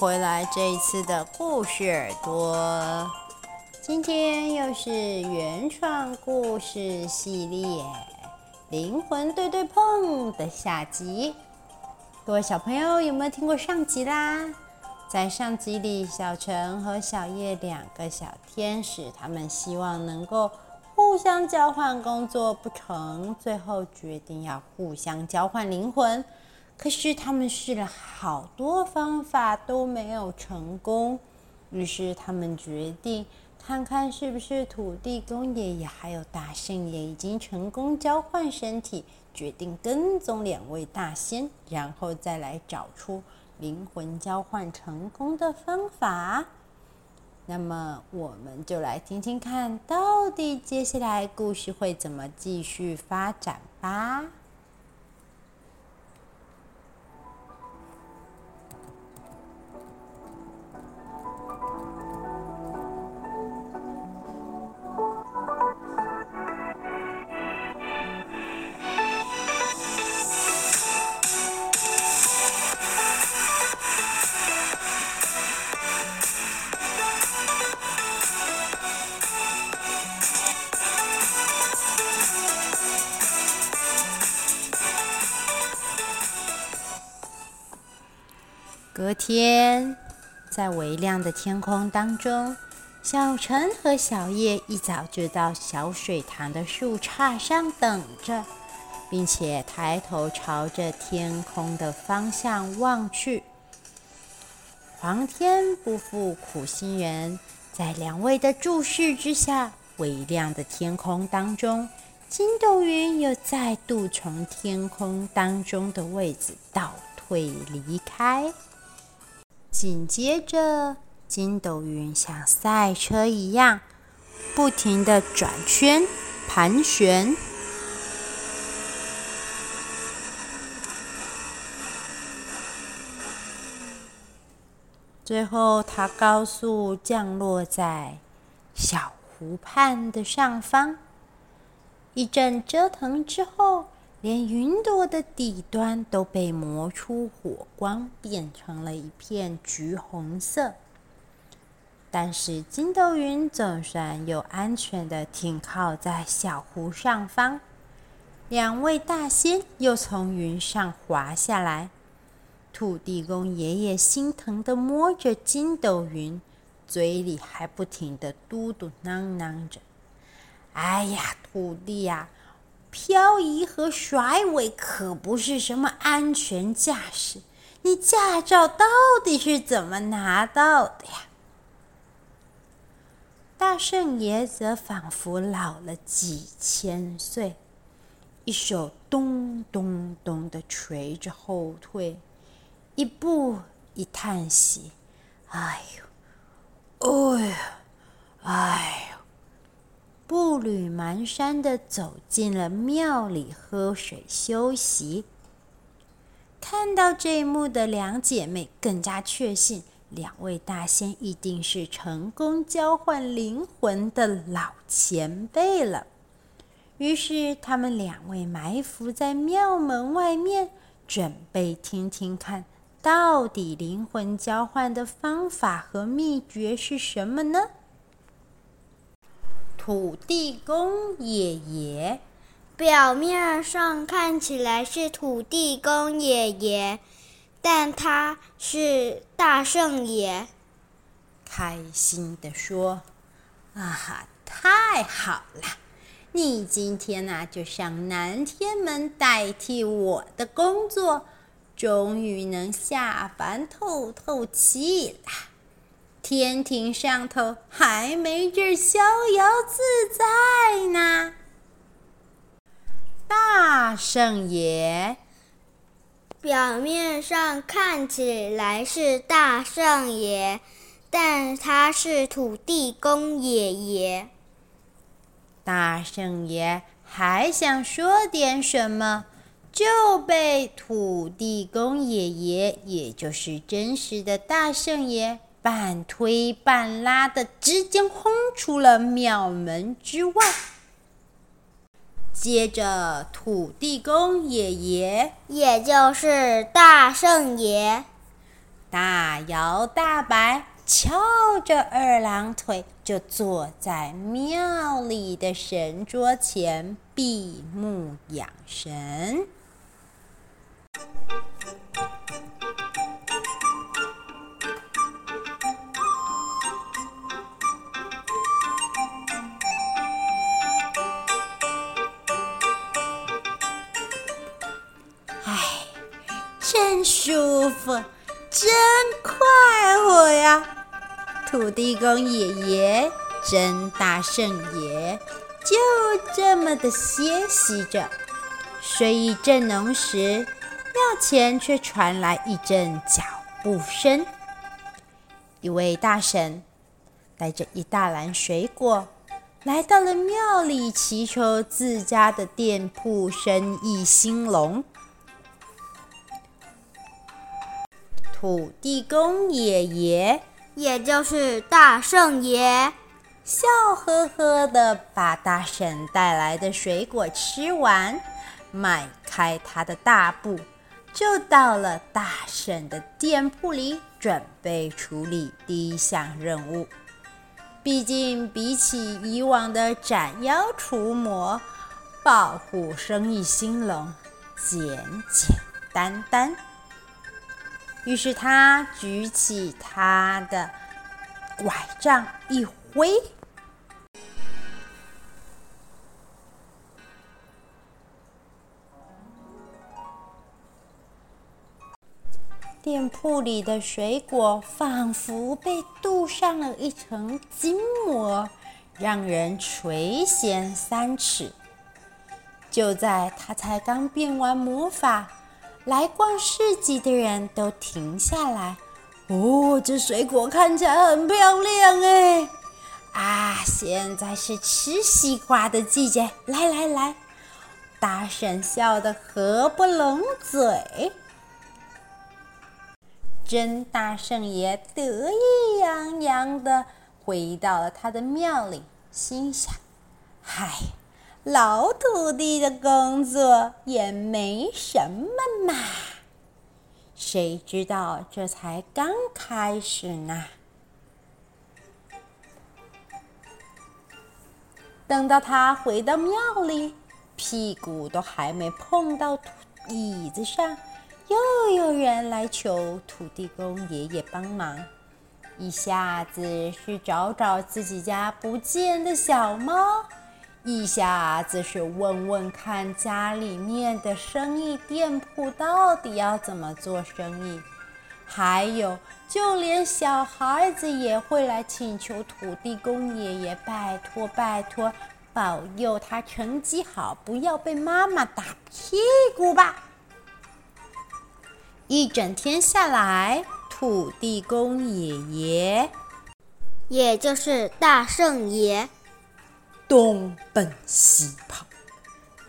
回来这一次的故事耳朵。今天又是原创故事系列《灵魂对对碰》的下集。各位小朋友有没有听过上集啦？在上集里，小陈和小叶两个小天使，他们希望能够互相交换工作，不成，最后决定要互相交换灵魂。可是他们试了好多方法都没有成功，于是他们决定看看是不是土地公爷爷还有大圣爷已经成功交换身体，决定跟踪两位大仙，然后再来找出灵魂交换成功的方法。那么我们就来听听看，到底接下来故事会怎么继续发展吧。隔天，在微亮的天空当中，小陈和小叶一早就到小水塘的树杈上等着，并且抬头朝着天空的方向望去。皇天不负苦心人，在两位的注视之下，微亮的天空当中，筋斗云又再度从天空当中的位置倒退离开。紧接着，筋斗云像赛车一样，不停地转圈、盘旋。最后，它高速降落在小湖畔的上方。一阵折腾之后，连云朵的底端都被磨出火光，变成了一片橘红色。但是筋斗云总算又安全的停靠在小湖上方。两位大仙又从云上滑下来，土地公爷爷心疼的摸着筋斗云，嘴里还不停的嘟嘟囔囔着：“哎呀，土地呀！”漂移和甩尾可不是什么安全驾驶，你驾照到底是怎么拿到的呀？大圣爷则仿佛老了几千岁，一手咚咚咚的捶着后腿，一步一叹息：“哎呦，哎呀，哎呦。”步履蹒跚地走进了庙里喝水休息。看到这一幕的两姐妹更加确信，两位大仙一定是成功交换灵魂的老前辈了。于是，她们两位埋伏在庙门外面，准备听听看，到底灵魂交换的方法和秘诀是什么呢？土地公爷爷，表面上看起来是土地公爷爷，但他是大圣爷。开心地说：“啊哈，太好了！你今天呐、啊，就上南天门代替我的工作，终于能下凡透透气了。”天庭上头还没这逍遥自在呢。大圣爷，表面上看起来是大圣爷，但他是土地公爷爷。大圣爷还想说点什么，就被土地公爷爷，也就是真实的大圣爷。半推半拉的，直接轰出了庙门之外。接着，土地公爷爷，也就是大圣爷，大摇大摆，翘着二郎腿，就坐在庙里的神桌前闭目养神。傅，真快活呀！土地公爷爷、真大圣爷就这么的歇息着，睡意正浓时，庙前却传来一阵脚步声。一位大婶带着一大篮水果，来到了庙里，祈求自家的店铺生意兴隆。土地公爷爷。也就是大圣爷，笑呵呵地把大婶带来的水果吃完，迈开他的大步，就到了大婶的店铺里，准备处理第一项任务。毕竟，比起以往的斩妖除魔、保护生意兴隆，简简单单。于是他举起他的拐杖一挥，店铺里的水果仿佛被镀上了一层金膜，让人垂涎三尺。就在他才刚变完魔法。来逛市集的人都停下来。哦，这水果看起来很漂亮哎！啊，现在是吃西瓜的季节。来来来，大婶笑得合不拢嘴。真大圣爷得意洋洋地回到了他的庙里，心想：嗨。老土地的工作也没什么嘛，谁知道这才刚开始呢。等到他回到庙里，屁股都还没碰到椅子上，又有人来求土地公爷爷帮忙。一下子是找找自己家不见的小猫。一下子是问问看家里面的生意店铺到底要怎么做生意，还有就连小孩子也会来请求土地公爷爷拜托拜托，保佑他成绩好，不要被妈妈打屁股吧。一整天下来，土地公爷爷，也就是大圣爷。东奔西跑，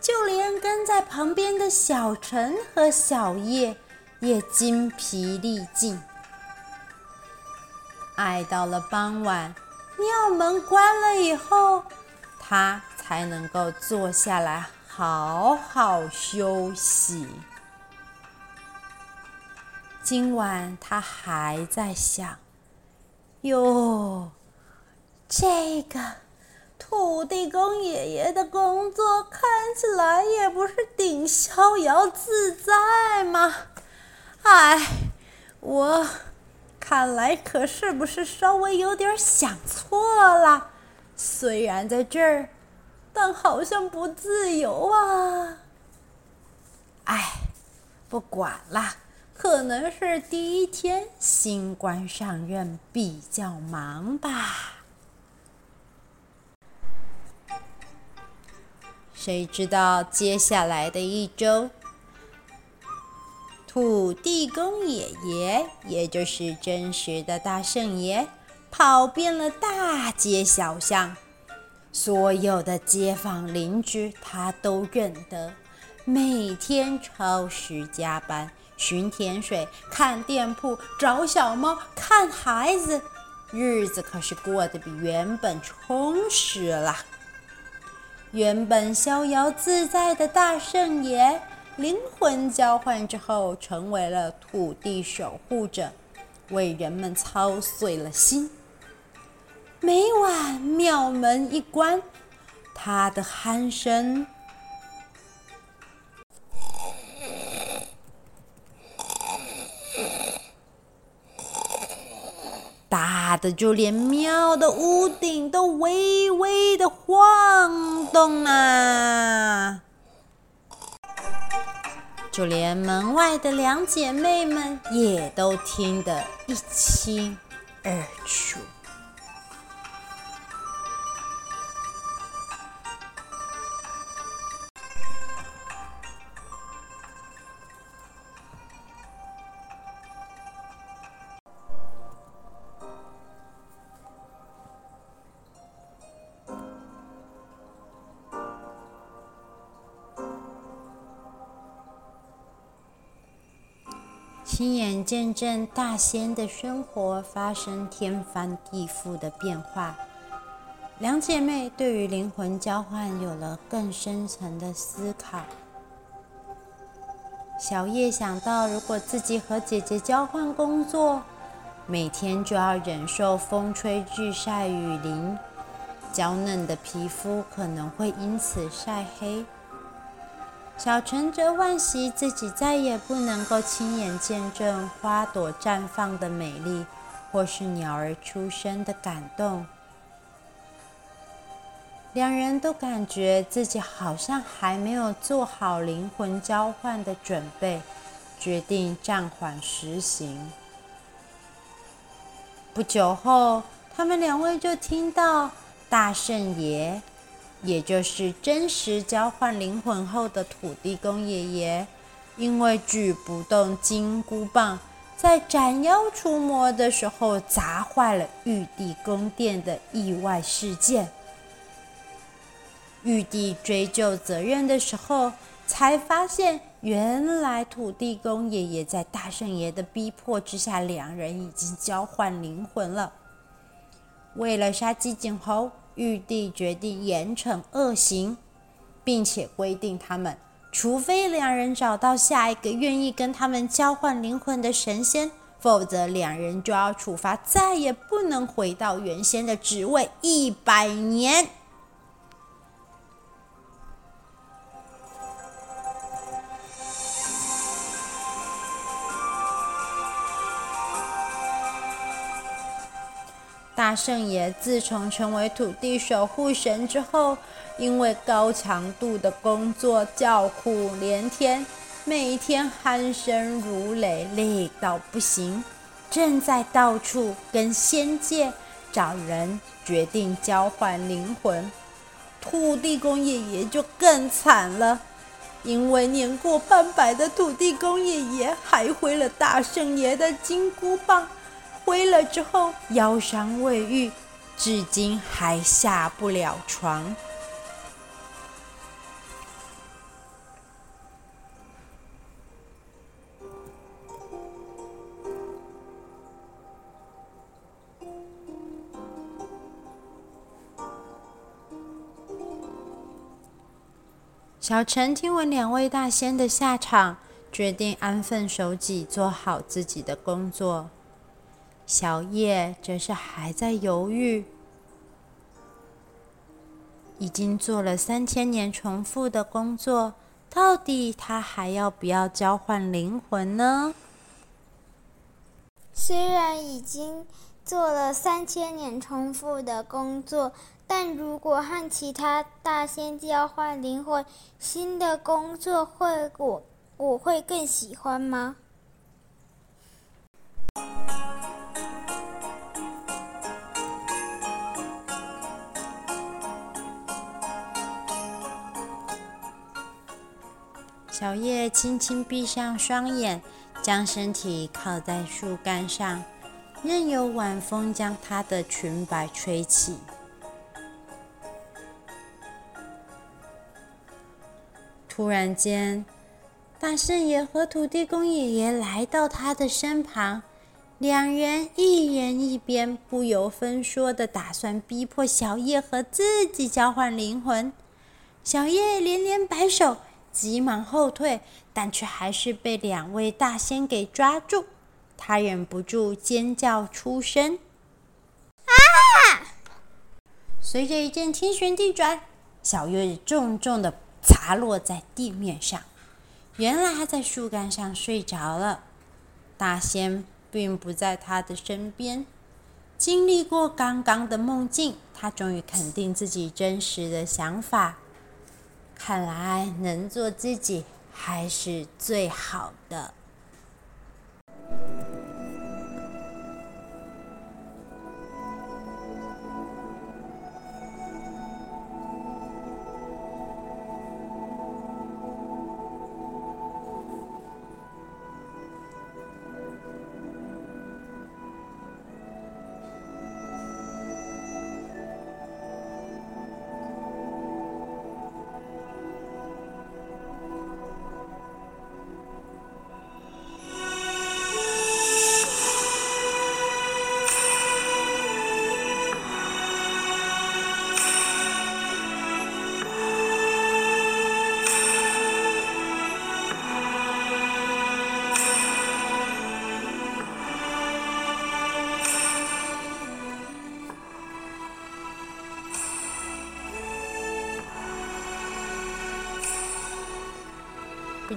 就连跟在旁边的小陈和小叶也筋疲力尽。挨到了傍晚，庙门关了以后，他才能够坐下来好好休息。今晚他还在想：哟，这个。土地公爷爷的工作看起来也不是顶逍遥自在嘛，哎，我看来可是不是稍微有点想错了？虽然在这儿，但好像不自由啊！哎，不管了，可能是第一天新官上任比较忙吧。谁知道接下来的一周，土地公爷爷，也就是真实的大圣爷，跑遍了大街小巷，所有的街坊邻居他都认得，每天超时加班，巡田水、看店铺、找小猫、看孩子，日子可是过得比原本充实了。原本逍遥自在的大圣爷，灵魂交换之后成为了土地守护者，为人们操碎了心。每晚庙门一关，他的鼾声大的就连庙的屋顶都微微的晃动啊！就连门外的两姐妹们也都听得一清二楚。亲眼见证大仙的生活发生天翻地覆的变化，两姐妹对于灵魂交换有了更深层的思考。小叶想到，如果自己和姐姐交换工作，每天就要忍受风吹日晒雨淋，娇嫩的皮肤可能会因此晒黑。小陈则惋惜自己再也不能够亲眼见证花朵绽放的美丽，或是鸟儿出生的感动。两人都感觉自己好像还没有做好灵魂交换的准备，决定暂缓实行。不久后，他们两位就听到大圣爷。也就是真实交换灵魂后的土地公爷爷，因为举不动金箍棒，在斩妖除魔的时候砸坏了玉帝宫殿的意外事件。玉帝追究责任的时候，才发现原来土地公爷爷在大圣爷的逼迫之下，两人已经交换灵魂了。为了杀鸡儆猴。玉帝决定严惩恶行，并且规定他们，除非两人找到下一个愿意跟他们交换灵魂的神仙，否则两人就要处罚，再也不能回到原先的职位一百年。大圣爷自从成为土地守护神之后，因为高强度的工作叫苦连天，每天鼾声如雷，累到不行，正在到处跟仙界找人决定交换灵魂。土地公爷爷就更惨了，因为年过半百的土地公爷爷还挥了大圣爷的金箍棒。回了之后，腰伤未愈，至今还下不了床。小陈听闻两位大仙的下场，决定安分守己，做好自己的工作。小叶则是还在犹豫，已经做了三千年重复的工作，到底他还要不要交换灵魂呢？虽然已经做了三千年重复的工作，但如果和其他大仙交换灵魂，新的工作会我我会更喜欢吗？小叶轻轻闭上双眼，将身体靠在树干上，任由晚风将她的裙摆吹起。突然间，大圣爷和土地公爷爷来到他的身旁，两人一人一边，不由分说的打算逼迫小叶和自己交换灵魂。小叶连连摆手。急忙后退，但却还是被两位大仙给抓住。他忍不住尖叫出声。啊！随着一阵天旋地转，小月重重的砸落在地面上。原来他在树干上睡着了。大仙并不在他的身边。经历过刚刚的梦境，他终于肯定自己真实的想法。看来能做自己还是最好的。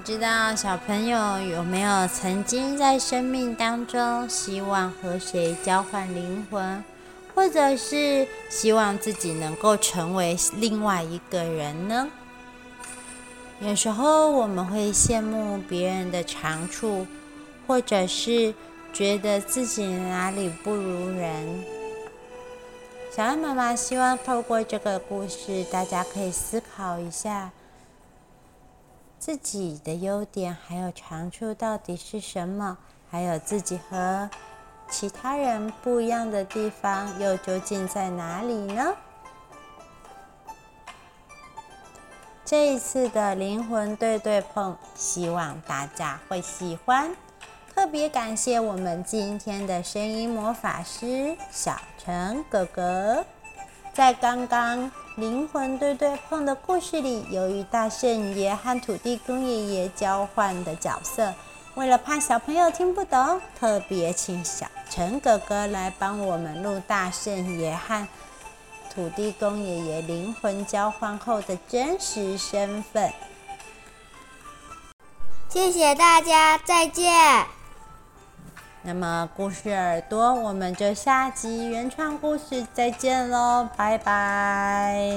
知道小朋友有没有曾经在生命当中希望和谁交换灵魂，或者是希望自己能够成为另外一个人呢？有时候我们会羡慕别人的长处，或者是觉得自己哪里不如人。小安妈妈希望透过这个故事，大家可以思考一下。自己的优点还有长处到底是什么？还有自己和其他人不一样的地方又究竟在哪里呢？这一次的灵魂对对碰，希望大家会喜欢。特别感谢我们今天的声音魔法师小陈哥哥，在刚刚。灵魂对对碰的故事里，由于大圣爷和土地公爷爷交换的角色，为了怕小朋友听不懂，特别请小陈哥哥来帮我们录大圣爷和土地公爷爷灵魂交换后的真实身份。谢谢大家，再见。那么，故事耳朵，我们就下集原创故事再见喽，拜拜。